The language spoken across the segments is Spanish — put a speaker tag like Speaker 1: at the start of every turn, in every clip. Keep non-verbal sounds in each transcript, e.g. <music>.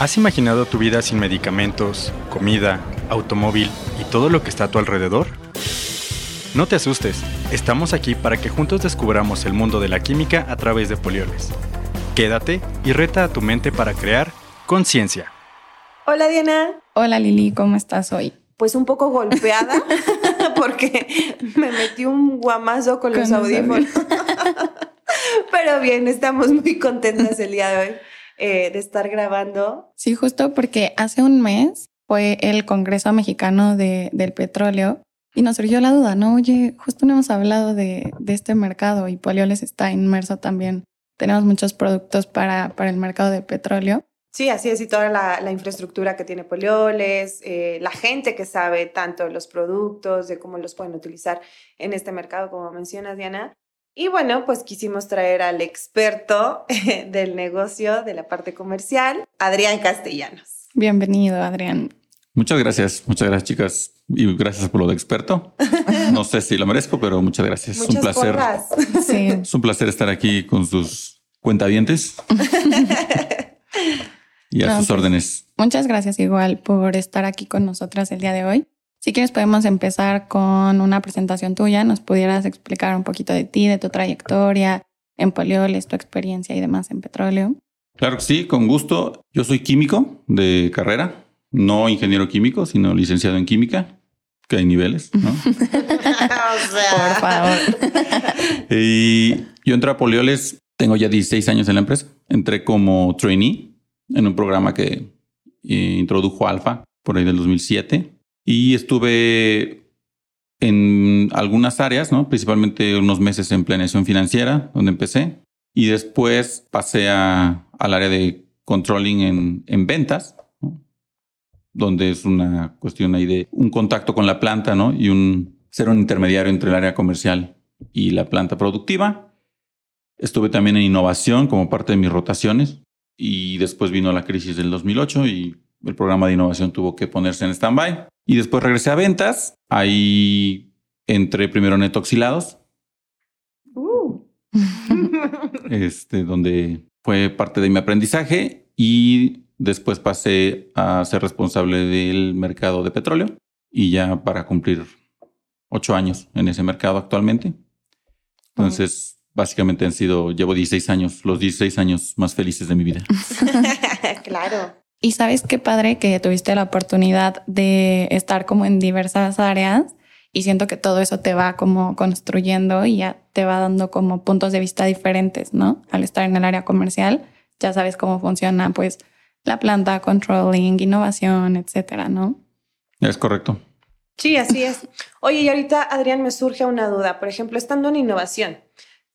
Speaker 1: ¿Has imaginado tu vida sin medicamentos, comida, automóvil y todo lo que está a tu alrededor? No te asustes, estamos aquí para que juntos descubramos el mundo de la química a través de Polioles. Quédate y reta a tu mente para crear conciencia.
Speaker 2: Hola Diana.
Speaker 3: Hola Lili, ¿cómo estás hoy?
Speaker 2: Pues un poco golpeada <laughs> porque me metí un guamazo con, los audífonos. <laughs> Pero bien, estamos muy contentas el día de hoy eh, de estar grabando.
Speaker 3: Sí, justo porque hace un mes fue el Congreso Mexicano de, del Petróleo y nos surgió la duda, ¿no? Oye, justo no hemos hablado de, de este mercado y Polioles está inmerso también. Tenemos muchos productos para, para el mercado de petróleo.
Speaker 2: Sí, así es, y toda la, la infraestructura que tiene Polioles, eh, la gente que sabe tanto de los productos, de cómo los pueden utilizar en este mercado, como mencionas, Diana. Y bueno, pues quisimos traer al experto <laughs> del negocio, de la parte comercial, Adrián Castellanos.
Speaker 3: Bienvenido, Adrián.
Speaker 4: Muchas gracias, muchas gracias, chicas. Y gracias por lo de experto. No sé si lo merezco, pero muchas gracias.
Speaker 2: es un placer.
Speaker 3: Sí.
Speaker 4: Es un placer estar aquí con sus cuentavientes. <laughs> y a
Speaker 3: No,
Speaker 4: sus
Speaker 3: pues,
Speaker 4: órdenes.
Speaker 3: Muchas gracias igual por estar aquí con nosotras el día de hoy. Si quieres podemos empezar con una presentación tuya. Nos pudieras explicar un poquito de ti, de tu trayectoria en Polioles, tu experiencia y demás en petróleo.
Speaker 4: Claro que sí, con gusto. Yo soy químico de carrera, no ingeniero químico, sino licenciado en química, que hay niveles, ¿no? <laughs> <laughs>
Speaker 2: o sea,
Speaker 3: Por favor. <laughs>
Speaker 4: y yo entré a Polioles, tengo ya 16 años en la empresa. Entré como trainee en un programa que eh, introdujo Alfa por ahí del 2007 y estuve en algunas áreas, ¿no? principalmente unos meses en planeación financiera, donde empecé, y después pasé a- al área de controlling en, en ventas, donde es una cuestión ahí de un contacto con la planta ¿no? y un ser un intermediario entre el área comercial y la planta productiva. Estuve también en innovación como parte de mis rotaciones y después vino la crisis del 2008 y el programa de innovación tuvo que ponerse en stand-by. Y después regresé a ventas. Ahí entré primero en etoxilados,
Speaker 2: uh. <laughs>
Speaker 4: este, donde fue parte de mi aprendizaje y después pasé a ser responsable del mercado de petróleo y ya para cumplir ocho años en ese mercado actualmente. Entonces, básicamente han sido, llevo 16 años, los 16 años más felices de mi vida. <laughs> <laughs>
Speaker 2: claro.
Speaker 3: Y sabes qué padre que tuviste la oportunidad de estar como en diversas áreas y siento que todo eso te va como construyendo y ya te va dando como puntos de vista diferentes, ¿no? Al estar en el área comercial, ya sabes cómo funciona pues la planta, controlling, innovación, etcétera, ¿no?
Speaker 4: Es correcto.
Speaker 2: Sí, así es. Oye, y ahorita, Adrián, me surge una duda. Por ejemplo, estando en innovación,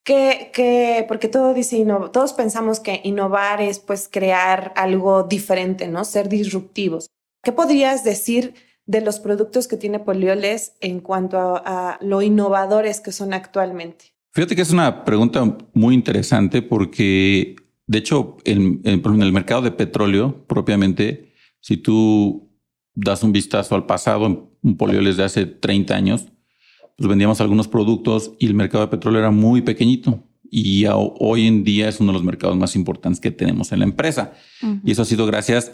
Speaker 2: que, que porque todo dice todos pensamos que innovar es pues crear algo diferente, ¿no? Ser disruptivos. ¿Qué podrías decir de los productos que tiene Polioles en cuanto a, a lo innovadores que son actualmente?
Speaker 4: Fíjate que es una pregunta muy interesante porque, de hecho, en, en- en el mercado de petróleo propiamente, si tú das un vistazo al pasado, un polioles de hace 30 años, pues vendíamos algunos productos y el mercado de petróleo era muy pequeñito. Y hoy en día es uno de los mercados más importantes que tenemos en la empresa. Y eso ha sido gracias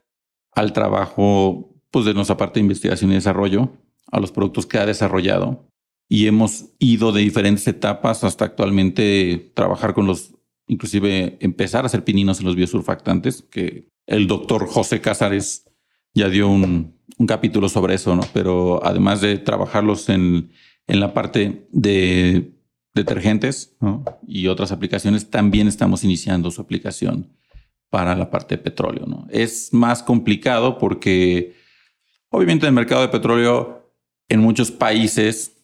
Speaker 4: al trabajo pues, de nuestra parte de investigación y desarrollo, a los productos que ha desarrollado. Y hemos ido de diferentes etapas hasta actualmente trabajar con los, inclusive empezar a hacer pininos en los biosurfactantes, que el doctor José Cázares ya dio un, un capítulo sobre eso, ¿no? Pero además de trabajarlos en, en la parte de detergentes y otras aplicaciones, también estamos iniciando su aplicación para la parte de petróleo. ¿no? Es más complicado porque obviamente en el mercado de petróleo en muchos países,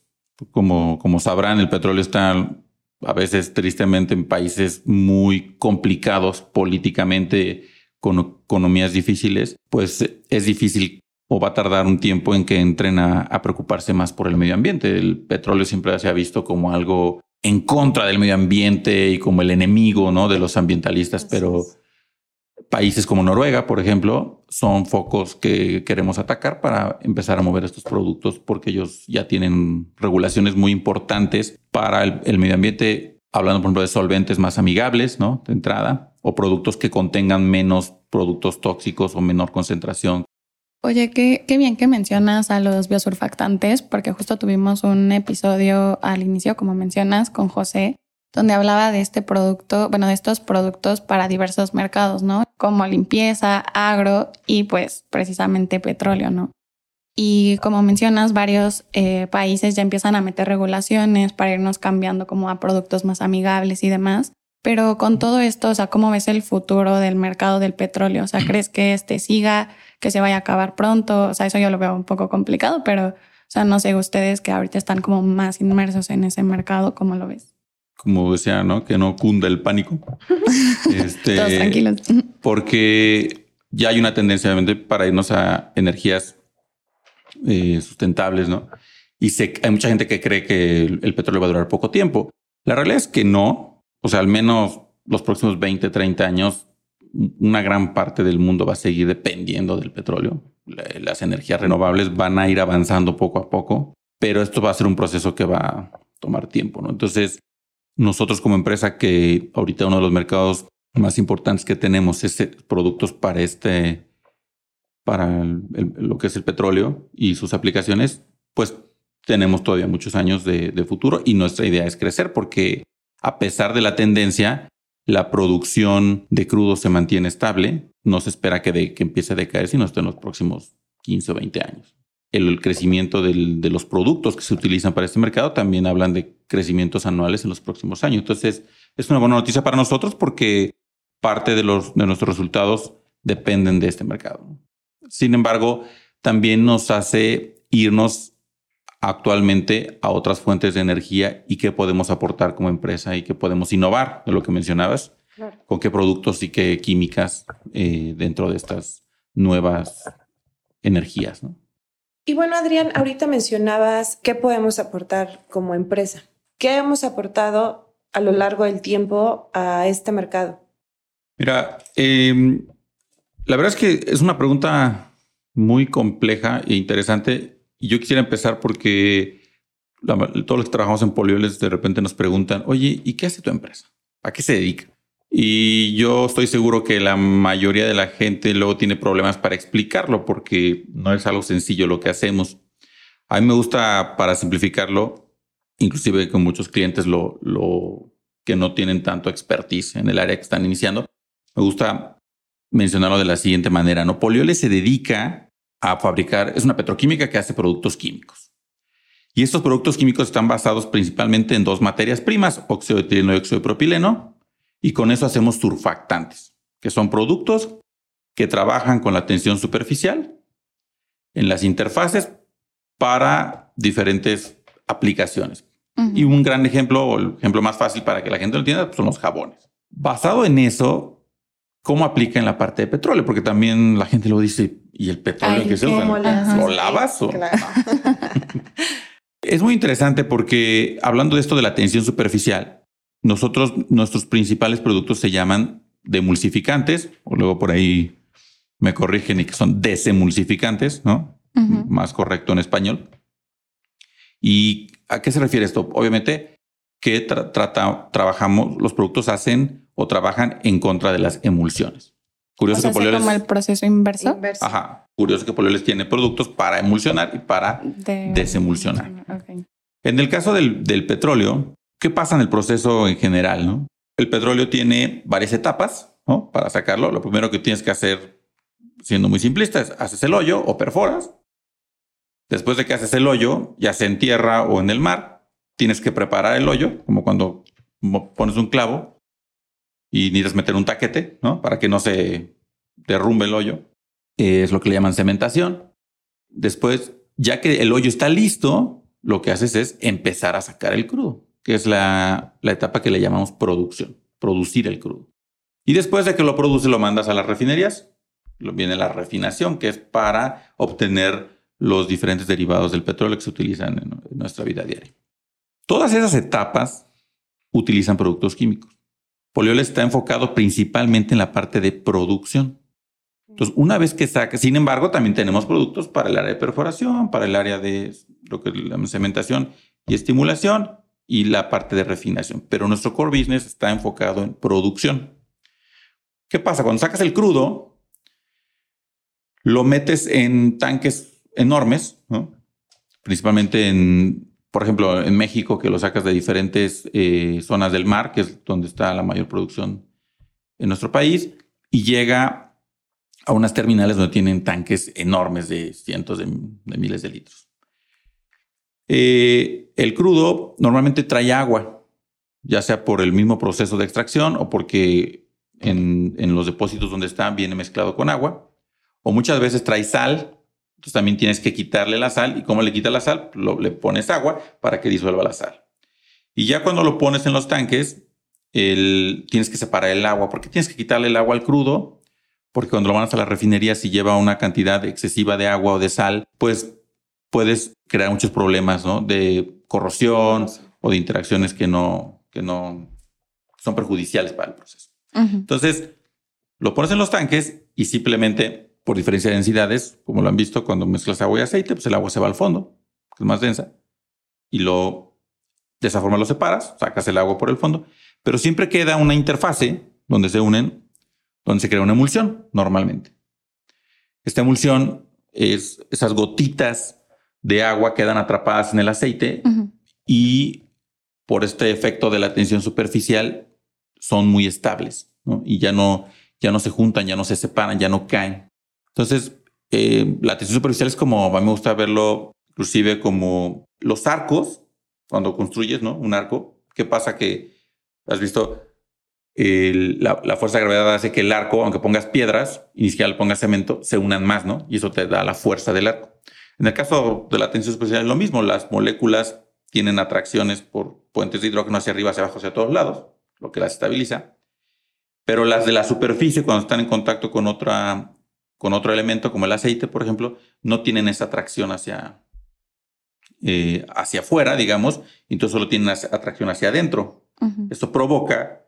Speaker 4: como, como sabrán, el petróleo está a veces tristemente en países muy complicados políticamente, con economías difíciles, pues es difícil o va a tardar un tiempo en que entren a, a preocuparse más por el medio ambiente. El petróleo siempre se ha visto como algo en contra del medio ambiente y como el enemigo ¿no? de los ambientalistas, pero
Speaker 2: es.
Speaker 4: países como Noruega, por ejemplo, son focos que queremos atacar para empezar a mover estos productos porque ellos ya tienen regulaciones muy importantes para el, el medio ambiente, hablando por ejemplo de solventes más amigables, ¿no? De entrada, o productos que contengan menos productos tóxicos o menor concentración.
Speaker 3: Oye, qué, qué bien que mencionas a los biosurfactantes, porque justo tuvimos un episodio al inicio, como mencionas, con José, donde hablaba de este producto, bueno, de estos productos para diversos mercados, ¿no? Como limpieza, agro y pues precisamente petróleo, ¿no? Y como mencionas, varios eh, países ya empiezan a meter regulaciones para irnos cambiando como a productos más amigables y demás. Pero con todo esto, o sea, ¿cómo ves el futuro del mercado del petróleo? O sea, ¿crees que este siga, que se vaya a acabar pronto? O sea, eso yo lo veo un poco complicado, pero, o sea, no sé, ustedes que ahorita están como más inmersos en ese mercado, ¿cómo lo ves?
Speaker 4: Como decía, ¿no? Que no cunda el pánico. <laughs>
Speaker 3: este, Todos tranquilos. <laughs>
Speaker 4: Porque ya hay una tendencia, obviamente, para irnos a energías eh, sustentables, ¿no? Y hay mucha gente que cree que el, petróleo va a durar poco tiempo. La realidad es que no. O sea, al menos los próximos 20, 30 años, una gran parte del mundo va a seguir dependiendo del petróleo. Las energías renovables van a ir avanzando poco a poco, pero esto va a ser un proceso que va a tomar tiempo, ¿no? Entonces, nosotros como empresa que ahorita uno de los mercados más importantes que tenemos es productos para este para lo que es el petróleo y sus aplicaciones, pues tenemos todavía muchos años de, futuro y nuestra idea es crecer porque a pesar de la tendencia, la producción de crudo se mantiene estable. No se espera que, empiece a decaer, sino hasta en los próximos 15 o 20 años. El, crecimiento de los productos que se utilizan para este mercado también hablan de crecimientos anuales en los próximos años. Entonces, es una buena noticia para nosotros porque parte de, de nuestros resultados dependen de este mercado. Sin embargo, también nos hace irnos actualmente a otras fuentes de energía y qué podemos aportar como empresa y qué podemos innovar de lo que mencionabas, con qué productos y qué químicas eh, dentro de estas nuevas energías.
Speaker 2: Y bueno, Adrián, ahorita mencionabas qué podemos aportar como empresa. ¿Qué hemos aportado a lo largo del tiempo a este mercado?
Speaker 4: Mira, eh, la verdad es que es una pregunta muy compleja e interesante. Y yo quisiera empezar porque todos los que trabajamos en polioles de repente nos preguntan, oye, ¿y qué hace tu empresa? ¿A qué se dedica? Y yo estoy seguro que la mayoría de la gente luego tiene problemas para explicarlo porque no es algo sencillo lo que hacemos. A mí me gusta, para simplificarlo, inclusive con muchos clientes lo, lo que no tienen tanto expertise en el área que están iniciando, me gusta mencionarlo de la siguiente manera. ¿no? Poliole se dedica a fabricar, es una petroquímica que hace productos químicos. Y estos productos químicos están basados principalmente en dos materias primas, óxido de etileno y óxido de propileno, y con eso hacemos surfactantes, que son productos que trabajan con la tensión superficial en las interfaces para diferentes aplicaciones. Y un gran ejemplo, o el ejemplo más fácil para que la gente lo entienda, son los jabones. Basado en eso, ¿Cómo aplica en la parte de petróleo? Porque también la gente lo dice, ¿y el petróleo que se usa? ¿Lo lavas? <laughs> es muy interesante porque hablando de esto de la tensión superficial, nosotros, nuestros principales productos se llaman demulsificantes, o luego por ahí me corrigen y que son desemulsificantes, ¿no? Más correcto en español. ¿Y a qué se refiere esto? Obviamente que trabajamos, los productos hacen o trabajan en contra de las emulsiones.
Speaker 3: Curioso que Polioles... como el proceso inverso.
Speaker 4: Ajá. Curioso que Polioles tiene productos para emulsionar y para desemulsionar. En el caso del, del, petróleo, ¿qué pasa en el proceso en general? ¿no? El petróleo tiene varias etapas ¿no? para sacarlo. Lo primero que tienes que hacer, siendo muy simplista, es haces el hoyo o perforas. Después de que haces el hoyo, ya sea en tierra o en el mar, tienes que preparar el hoyo, como cuando pones un clavo, y necesitas meter un taquete, ¿no? Para que no se derrumbe el hoyo. es lo que le llaman cementación. Después, ya que el hoyo está listo, lo que haces es empezar a sacar el crudo, que es la, la etapa que le llamamos producción, producir el crudo. Y después de que lo produce, lo mandas a las refinerías. Viene la refinación, que es para obtener los diferentes derivados del petróleo que se utilizan en nuestra vida diaria. Todas esas etapas utilizan productos químicos. Poliol está enfocado principalmente en la parte de producción. Entonces, una vez que saca, sin embargo, también tenemos productos para el área de perforación, para el área de lo que es la cementación y estimulación y la parte de refinación. Pero nuestro core business está enfocado en producción. ¿Qué pasa? Cuando sacas el crudo, lo metes en tanques enormes, ¿no? principalmente en, por ejemplo, en México, que lo sacas de diferentes eh, zonas del mar, que es donde está la mayor producción en nuestro país, y llega a unas terminales donde tienen tanques enormes de cientos de, miles de litros. Eh, el crudo normalmente trae agua, ya sea por el mismo proceso de extracción o porque en, en los depósitos donde está viene mezclado con agua, o muchas veces trae sal, entonces también tienes que quitarle la sal. ¿Y cómo le quitas la sal? Lo, le pones agua para que disuelva la sal. Y ya cuando lo pones en los tanques, el, tienes que separar el agua, porque tienes que quitarle el agua al crudo, porque cuando lo van a la refinería, si lleva una cantidad excesiva de agua o de sal, pues puedes crear muchos problemas, ¿no? De corrosión o de interacciones que no, que no son perjudiciales para el proceso. Entonces, lo pones en los tanques y simplemente por diferencia de densidades, como lo han visto, cuando mezclas agua y aceite, pues el agua se va al fondo, que es más densa, y lo, de esa forma lo separas, sacas el agua por el fondo, pero siempre queda una interfase donde se unen, donde se crea una emulsión, normalmente. Esta emulsión es esas gotitas de agua quedan atrapadas en el aceite y por este efecto de la tensión superficial son muy estables y ya no, ya no se juntan, ya no se separan, ya no caen. Entonces, eh, la tensión superficial es como, a mí me gusta verlo inclusive como los arcos, cuando construyes ¿no? un arco, ¿qué pasa? Que has visto la, fuerza de gravedad hace que el arco, aunque pongas piedras y ni pongas cemento, se unan más, ¿no? Y eso te da la fuerza del arco. En el caso de la tensión superficial es lo mismo, las moléculas tienen atracciones por puentes de hidrógeno hacia arriba, hacia abajo, hacia todos lados, lo que las estabiliza. Pero las de la superficie, cuando están en contacto con otra con otro elemento como el aceite, por ejemplo, no tienen esa atracción hacia, eh, hacia afuera, digamos, entonces solo tienen atracción hacia adentro. Esto provoca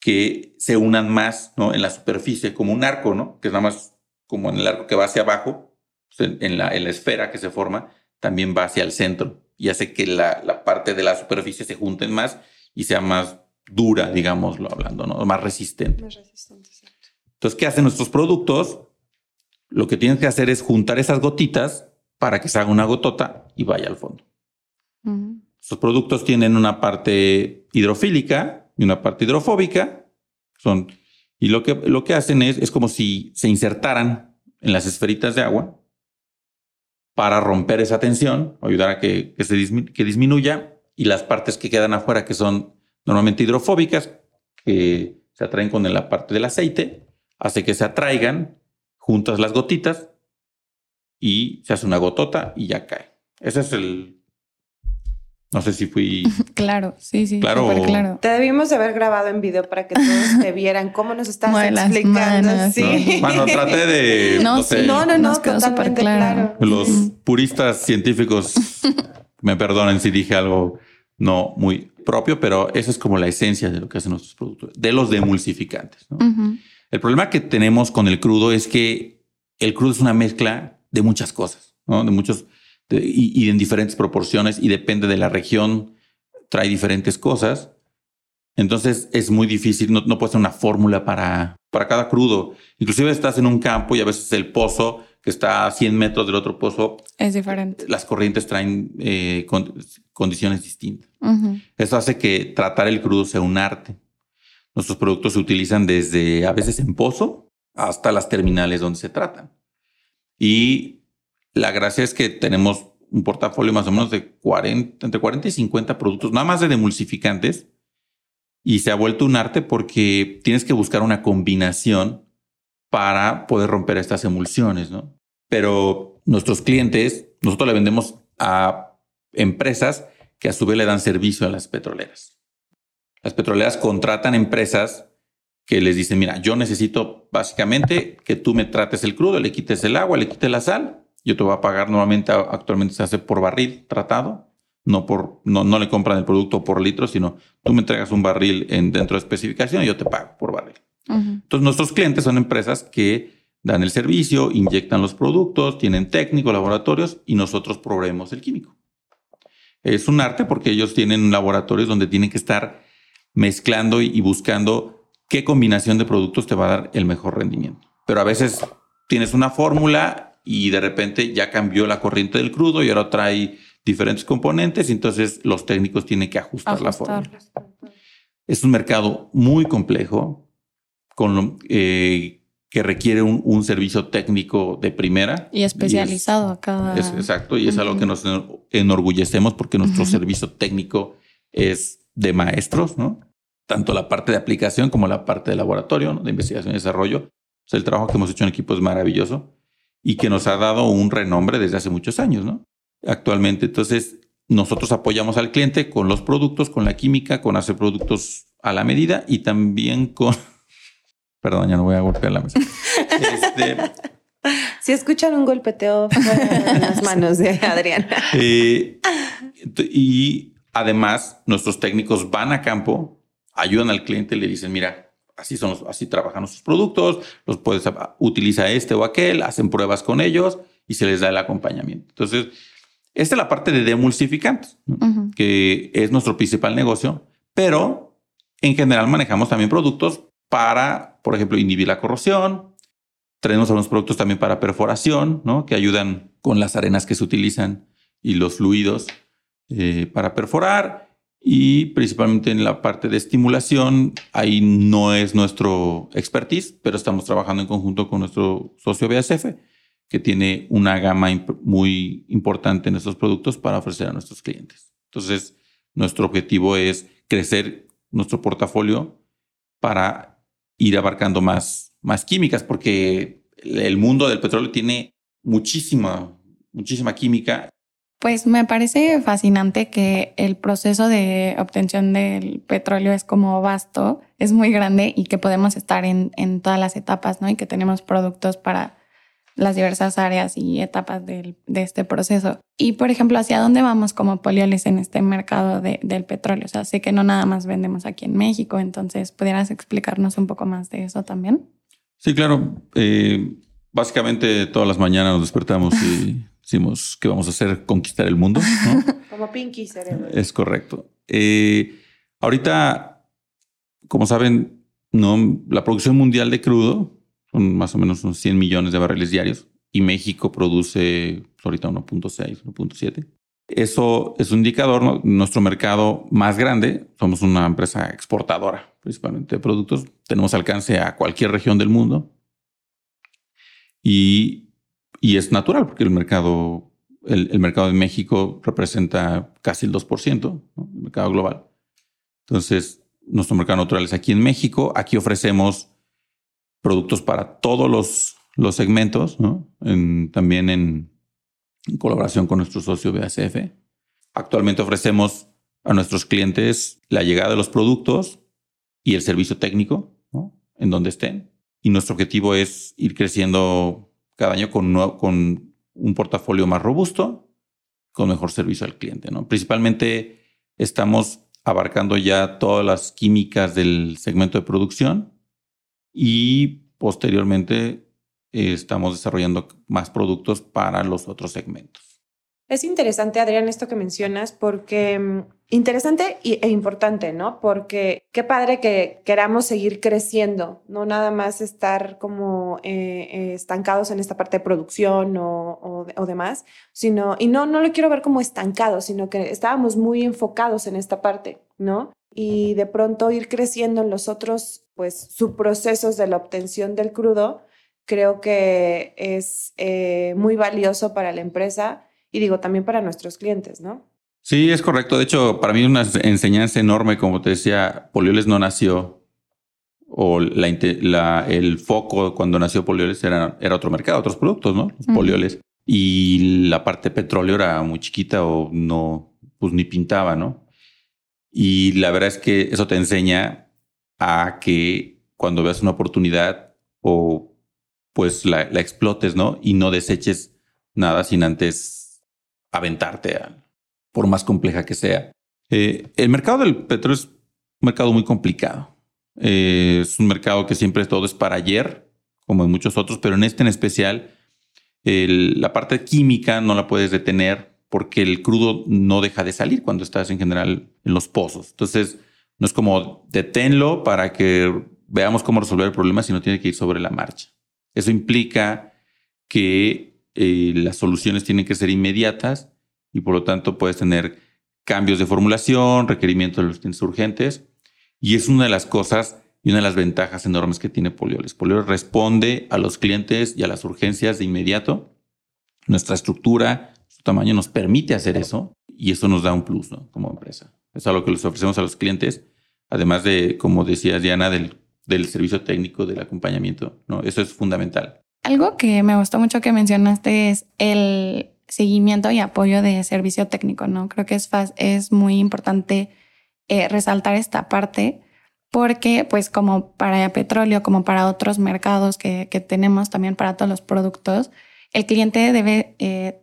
Speaker 4: que se unan más ¿no? en la superficie, como un arco, ¿no? que es nada más como en el arco que va hacia abajo, pues, en, la, en, la, esfera que se forma, también va hacia el centro y hace que la, la parte de la superficie se junten más y sea más dura, digámoslo hablando, ¿no? más resistente. Más resistente, Entonces, ¿qué hacen nuestros productos? Lo que tienes que hacer es juntar esas gotitas para que se haga una gotota y vaya al fondo. Estos productos tienen una parte hidrofílica y una parte hidrofóbica. Son, y lo que, lo que hacen es, es como si se insertaran en las esferitas de agua para romper esa tensión, ayudar a que, que se que disminuya y las partes que quedan afuera, que son normalmente hidrofóbicas, que se atraen con la parte del aceite, hace que se atraigan juntas las gotitas y se hace una gotota y ya cae. Ese es el... No sé si fui... <laughs>
Speaker 3: Claro, sí, sí.
Speaker 4: Claro.
Speaker 3: claro.
Speaker 2: Te debimos de haber grabado en video para que todos te vieran cómo nos estás explicando. sí.
Speaker 4: Bueno, <laughs> traté de... <laughs>
Speaker 2: No, no, no, no, totalmente claro.
Speaker 4: Los puristas científicos me perdonen si dije algo no muy propio, pero esa es como la esencia de lo que hacen nuestros productos, de los demulsificantes. ¿no? El problema que tenemos con el crudo es que el crudo es una mezcla de muchas cosas, ¿no? de muchos y, en diferentes proporciones y depende de la región, trae diferentes cosas. Entonces es muy difícil, no, no puede ser una fórmula para, para cada crudo. Inclusive estás en un campo y a veces el pozo que está a 100 metros del otro pozo
Speaker 3: es diferente.
Speaker 4: Las corrientes traen eh, condiciones distintas. Eso hace que tratar el crudo sea un arte. Nuestros productos se utilizan desde a veces en pozo hasta las terminales donde se tratan. Y la gracia es que tenemos un portafolio más o menos de 40, entre 40 y 50 productos, nada más de demulsificantes. Y se ha vuelto un arte porque tienes que buscar una combinación para poder romper estas emulsiones, ¿no? Pero nuestros clientes, nosotros le vendemos a empresas que a su vez le dan servicio a las petroleras. Las petroleras contratan empresas que les dicen, mira, yo necesito básicamente que tú me trates el crudo, le quites el agua, le quites la sal, yo te voy a pagar normalmente, actualmente se hace por barril tratado, no por, no, no le compran el producto por litro, sino tú me entregas un barril en, dentro de especificación y yo te pago por barril. Entonces nuestros clientes son empresas que dan el servicio, inyectan los productos, tienen técnicos, laboratorios y nosotros proveemos el químico. Es un arte porque ellos tienen laboratorios donde tienen que estar mezclando y buscando qué combinación de productos te va a dar el mejor rendimiento. Pero a veces tienes una fórmula y de repente ya cambió la corriente del crudo y ahora trae diferentes componentes, y entonces los técnicos tienen que ajustar, la fórmula. Es un mercado muy complejo, con, eh, que requiere un, servicio técnico de primera.
Speaker 3: Y especializado a cada...
Speaker 4: exacto, y es algo que nos enorgullecemos porque nuestro servicio técnico es de maestros, ¿no? Tanto la parte de aplicación como la parte de laboratorio, de investigación y desarrollo. el trabajo que hemos hecho en equipo es maravilloso y que nos ha dado un renombre desde hace muchos años, ¿no? Actualmente, entonces, nosotros apoyamos al cliente con los productos, con la química, con hacer productos a la medida y también con <laughs> Perdón, ya no voy a golpear la mesa.
Speaker 2: Este, <laughs> si escuchan un golpeteo <laughs> en las manos de Adrián.
Speaker 4: Eh, y además, nuestros técnicos van a campo, ayudan al cliente y le dicen, mira, así son, así trabajan nuestros productos, los puedes utiliza este o aquel, hacen pruebas con ellos y se les da el acompañamiento. Entonces, esta es la parte de demulsificantes, que es nuestro principal negocio, pero en general manejamos también productos para, por ejemplo, inhibir la corrosión. Tenemos algunos productos también para perforación, ¿no? que ayudan con las arenas que se utilizan y los fluidos eh, para perforar. Y principalmente en la parte de estimulación, ahí no es nuestro expertise, pero estamos trabajando en conjunto con nuestro socio BASF, que tiene una gama muy importante en estos productos para ofrecer a nuestros clientes. Entonces, nuestro objetivo es crecer nuestro portafolio para ir abarcando más, más químicas, porque el mundo del petróleo tiene muchísima, muchísima química.
Speaker 3: Pues me parece fascinante que el proceso de obtención del petróleo es como vasto, es muy grande y que podemos estar en, en todas las etapas, ¿no? Y que tenemos productos para las diversas áreas y etapas de este proceso. Y, por ejemplo, ¿hacia dónde vamos como polioles en este mercado del petróleo? O sea, sé que no nada más vendemos aquí en México, entonces, ¿pudieras explicarnos un poco más de eso también?
Speaker 4: Sí, claro. Eh, básicamente, todas las mañanas nos despertamos y <laughs> decimos que vamos a hacer conquistar el mundo. <laughs>
Speaker 2: como Pinky Cerebro.
Speaker 4: Es correcto. Eh, ahorita, como saben, no, la producción mundial de crudo más o menos unos 100 millones de barriles diarios y México produce ahorita 1.6, 1.7. Eso es un indicador, nuestro mercado más grande, somos una empresa exportadora principalmente de productos, tenemos alcance a cualquier región del mundo y, y es natural porque el mercado, el, mercado de México representa casi el 2%, el mercado global. Entonces, nuestro mercado natural es aquí en México, aquí ofrecemos productos para todos los, los segmentos, también en, colaboración con nuestro socio BASF. Actualmente ofrecemos a nuestros clientes la llegada de los productos y el servicio técnico en donde estén. Y nuestro objetivo es ir creciendo cada año con, un portafolio más robusto, con mejor servicio al cliente. ¿no? Principalmente estamos abarcando ya todas las químicas del segmento de producción y posteriormente eh, estamos desarrollando más productos para los otros segmentos.
Speaker 2: Es interesante, Adrián, esto que mencionas, porque mm, interesante e importante, ¿no? Porque qué padre que queramos seguir creciendo, no nada más estar como eh, eh, estancados en esta parte de producción o, o, demás, sino, y no, no lo quiero ver como estancado, sino que estábamos muy enfocados en esta parte, ¿no? y de pronto ir creciendo en los otros, pues, subprocesos de la obtención del crudo, creo que es eh, muy valioso para la empresa y digo también para nuestros clientes, ¿no?
Speaker 4: Sí, es correcto. De hecho, para mí una enseñanza enorme, como te decía, Polioles no nació o la, el foco cuando nació Polioles era, era otro mercado, otros productos, ¿no? Los polioles. Y la parte petróleo era muy chiquita o no, pues ni pintaba, ¿no? Y la verdad es que eso te enseña a que cuando veas una oportunidad o pues la, explotes, ¿no? Y no deseches nada sin antes aventarte, por más compleja que sea. Eh, el mercado del petróleo es un mercado muy complicado. Eh, es un mercado que siempre todo es para ayer, como en muchos otros, pero en este en especial, la parte química no la puedes detener porque el crudo no deja de salir cuando estás en general en los pozos. Entonces, no es como deténlo para que veamos cómo resolver el problema, sino tiene que ir sobre la marcha. Eso implica que eh, las soluciones tienen que ser inmediatas y por lo tanto puedes tener cambios de formulación, requerimientos de los clientes urgentes. Y es una de las cosas y una de las ventajas enormes que tiene Polioles. Polioles responde a los clientes y a las urgencias de inmediato. Nuestra estructura, su tamaño nos permite hacer eso y eso nos da un plus como empresa. Es algo que les ofrecemos a los clientes, además de, como decía Diana, del, del servicio técnico, del acompañamiento. ¿no? Eso es fundamental.
Speaker 3: Algo que me gustó mucho que mencionaste es el seguimiento y apoyo de servicio técnico, ¿no? Creo que es, es muy importante eh, resaltar esta parte porque pues como para petróleo, como para otros mercados que, que tenemos también para todos los productos, el cliente debe eh,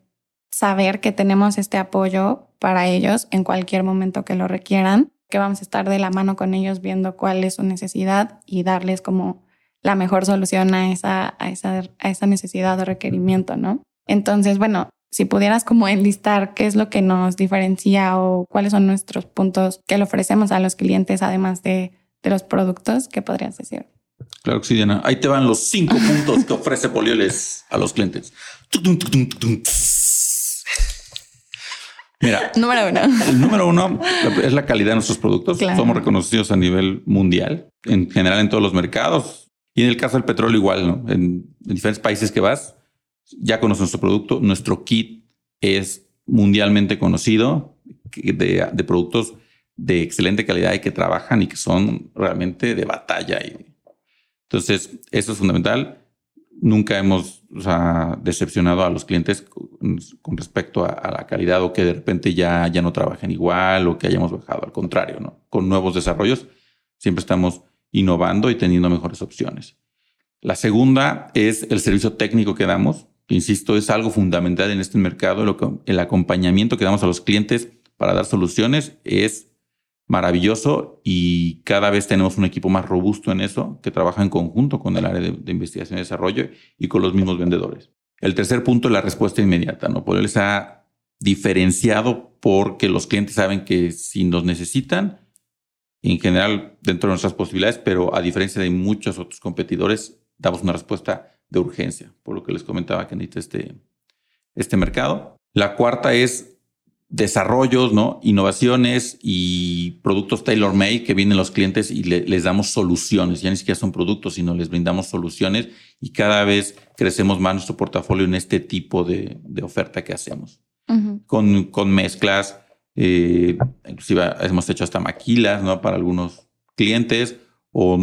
Speaker 3: saber que tenemos este apoyo para ellos en cualquier momento que lo requieran, que vamos a estar de la mano con ellos viendo cuál es su necesidad y darles como la mejor solución a esa, a esa, a esa necesidad o requerimiento, ¿no? Entonces, bueno, si pudieras como enlistar qué es lo que nos diferencia o cuáles son nuestros puntos que le ofrecemos a los clientes, además de, de los productos, ¿qué podrías decir?
Speaker 4: Claro que sí, Diana. Ahí te van los cinco puntos que ofrece Polioles a los clientes. Mira,
Speaker 3: número uno.
Speaker 4: El número uno es la calidad de nuestros productos. Somos reconocidos a nivel mundial, en general en todos los mercados. Y en el caso del petróleo igual, ¿no? En, diferentes países que vas, ya conoces nuestro producto. Nuestro kit es mundialmente conocido de, de productos de excelente calidad y que trabajan y que son realmente de batalla. Entonces, eso es fundamental nunca hemos decepcionado a los clientes con, respecto a, la calidad o que de repente ya, ya no trabajen igual o que hayamos bajado. Al contrario, ¿no? con nuevos desarrollos siempre estamos innovando y teniendo mejores opciones. La segunda es el servicio técnico que damos. Insisto, es algo fundamental en este mercado. el acompañamiento que damos a los clientes para dar soluciones es maravilloso y cada vez tenemos un equipo más robusto en eso que trabaja en conjunto con el área de, investigación y desarrollo y con los mismos vendedores. El tercer punto es la respuesta inmediata. ¿no? Poderles ha diferenciado porque los clientes saben que si nos necesitan, en general dentro de nuestras posibilidades, pero a diferencia de muchos otros competidores, damos una respuesta de urgencia, por lo que les comentaba que necesita este, este mercado. La cuarta es desarrollos, ¿no? Innovaciones y productos tailor-made que vienen los clientes y les damos soluciones. Ya ni siquiera son productos, sino les brindamos soluciones y cada vez crecemos más nuestro portafolio en este tipo de, oferta que hacemos. con, con, mezclas, eh, inclusive hemos hecho hasta maquilas, ¿no? Para algunos clientes o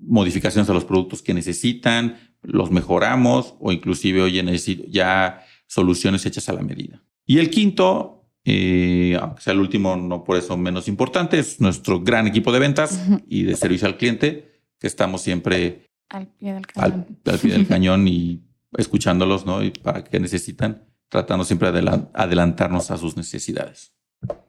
Speaker 4: modificaciones a los productos que necesitan, los mejoramos o inclusive, oye, necesito ya soluciones hechas a la medida. Y el quinto eh, aunque sea el último, no por eso menos importante, es nuestro gran equipo de ventas y de servicio al cliente, que estamos siempre
Speaker 3: al pie del cañón,
Speaker 4: al, pie del <laughs> cañón y escuchándolos, ¿no? Y para qué necesitan, tratando siempre de adelantarnos a sus necesidades.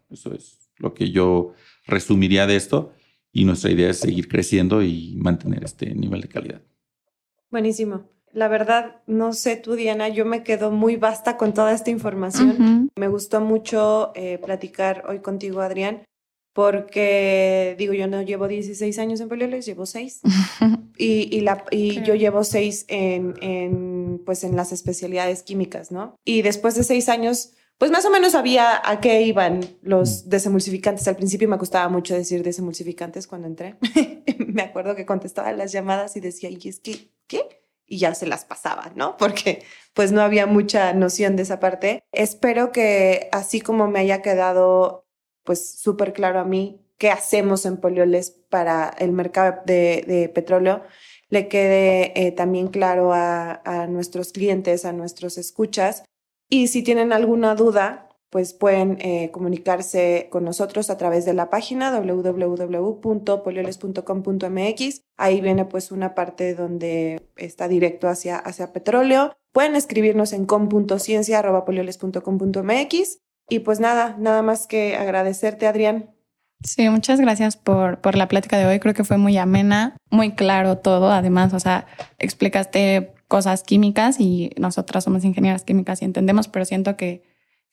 Speaker 4: Eso es lo que yo resumiría de esto y nuestra idea es seguir creciendo y mantener este nivel de calidad.
Speaker 2: Buenísimo. La verdad, no sé tú, Diana, yo me quedo muy vasta con toda esta información. Me gustó mucho eh, platicar hoy contigo, Adrián, porque digo, yo no llevo 16 años en Polioles, llevo 6. <laughs> y, y, la, y yo llevo 6 en, en, pues en las especialidades químicas, ¿no? Y después de 6 años, pues más o menos sabía a qué iban los desemulsificantes. Al principio me costaba mucho decir desemulsificantes cuando entré. <laughs> me acuerdo que contestaba las llamadas y decía, ¿y es que qué? y ya se las pasaba, ¿no? Porque pues no había mucha noción de esa parte. Espero que así como me haya quedado pues súper claro a mí qué hacemos en Polioles para el mercado de, petróleo, le quede eh, también claro a, a nuestros clientes, a nuestros escuchas. Y si tienen alguna duda, pues pueden eh, comunicarse con nosotros a través de la página www.polioles.com.mx. Ahí viene pues una parte donde está directo hacia, hacia petróleo. Pueden escribirnos en com.ciencia.polioles.com.mx. Y pues nada, nada más que agradecerte, Adrián.
Speaker 3: Sí, muchas gracias por, por la plática de hoy. Creo que fue muy amena, muy claro todo. Además, o sea, explicaste cosas químicas y nosotras somos ingenieras químicas y entendemos, pero siento que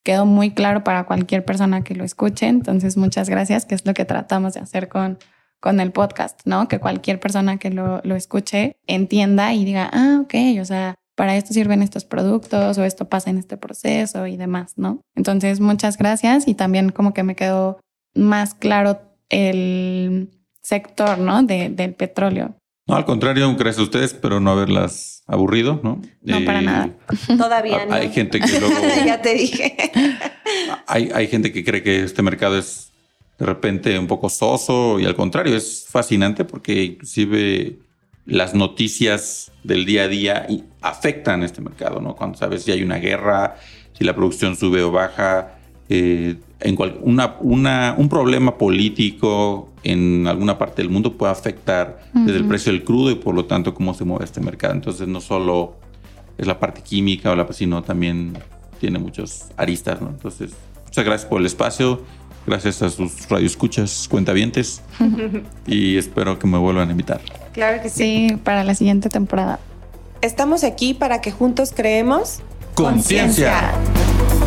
Speaker 3: quedó muy claro para cualquier persona que lo escuche. Entonces, muchas gracias, que es lo que tratamos de hacer con, con el podcast, ¿no? Que cualquier persona que lo, lo escuche entienda y diga, ah, ok, o sea, para esto sirven estos productos o esto pasa en este proceso y demás, ¿no? Entonces, muchas gracias y también como que me quedó más claro el sector, ¿no? De, del petróleo.
Speaker 4: No, al contrario, gracias a ustedes, pero no haberlas aburrido, ¿no?
Speaker 3: No, para nada. <laughs>
Speaker 2: Todavía no.
Speaker 4: Hay gente que luego... <laughs>
Speaker 2: ya te dije.
Speaker 4: hay, hay gente que cree que este mercado es de repente un poco soso y al contrario, es fascinante porque inclusive las noticias del día a día y- afectan este mercado, ¿no? Cuando sabes si hay una guerra, si la producción sube o baja, eh, en cual- una, una- un problema político en alguna parte del mundo puede afectar desde el precio del crudo y por lo tanto cómo se mueve este mercado. Entonces no solo es la parte química o la sino también tiene muchos aristas, ¿no? Entonces, muchas gracias por el espacio, gracias a sus radioescuchas, cuentavientes <laughs> y espero que me vuelvan a invitar.
Speaker 2: Claro que sí.
Speaker 3: Sí, para la siguiente temporada.
Speaker 2: Estamos aquí para que juntos creemos
Speaker 4: Conciencia.
Speaker 2: conciencia.